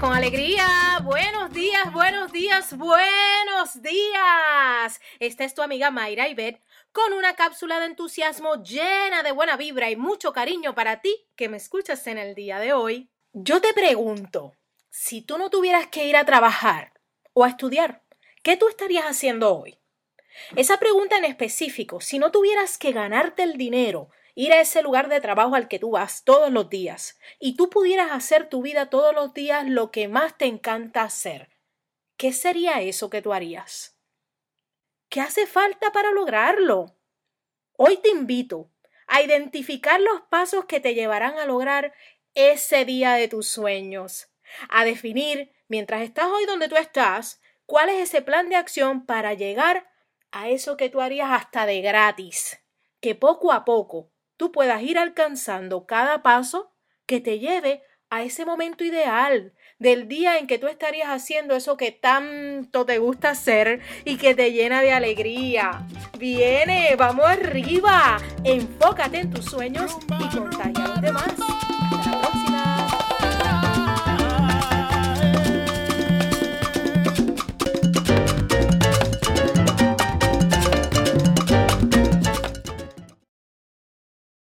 con alegría. Buenos días, buenos días, buenos días. Esta es tu amiga Mayra Ibet con una cápsula de entusiasmo llena de buena vibra y mucho cariño para ti que me escuchas en el día de hoy. Yo te pregunto, si tú no tuvieras que ir a trabajar o a estudiar, ¿qué tú estarías haciendo hoy? Esa pregunta en específico, si no tuvieras que ganarte el dinero ir a ese lugar de trabajo al que tú vas todos los días y tú pudieras hacer tu vida todos los días lo que más te encanta hacer, ¿qué sería eso que tú harías? ¿Qué hace falta para lograrlo? Hoy te invito a identificar los pasos que te llevarán a lograr ese día de tus sueños, a definir, mientras estás hoy donde tú estás, cuál es ese plan de acción para llegar a eso que tú harías hasta de gratis, que poco a poco tú puedas ir alcanzando cada paso que te lleve a ese momento ideal del día en que tú estarías haciendo eso que tanto te gusta hacer y que te llena de alegría. Viene, vamos arriba, enfócate en tus sueños y contagia a los demás.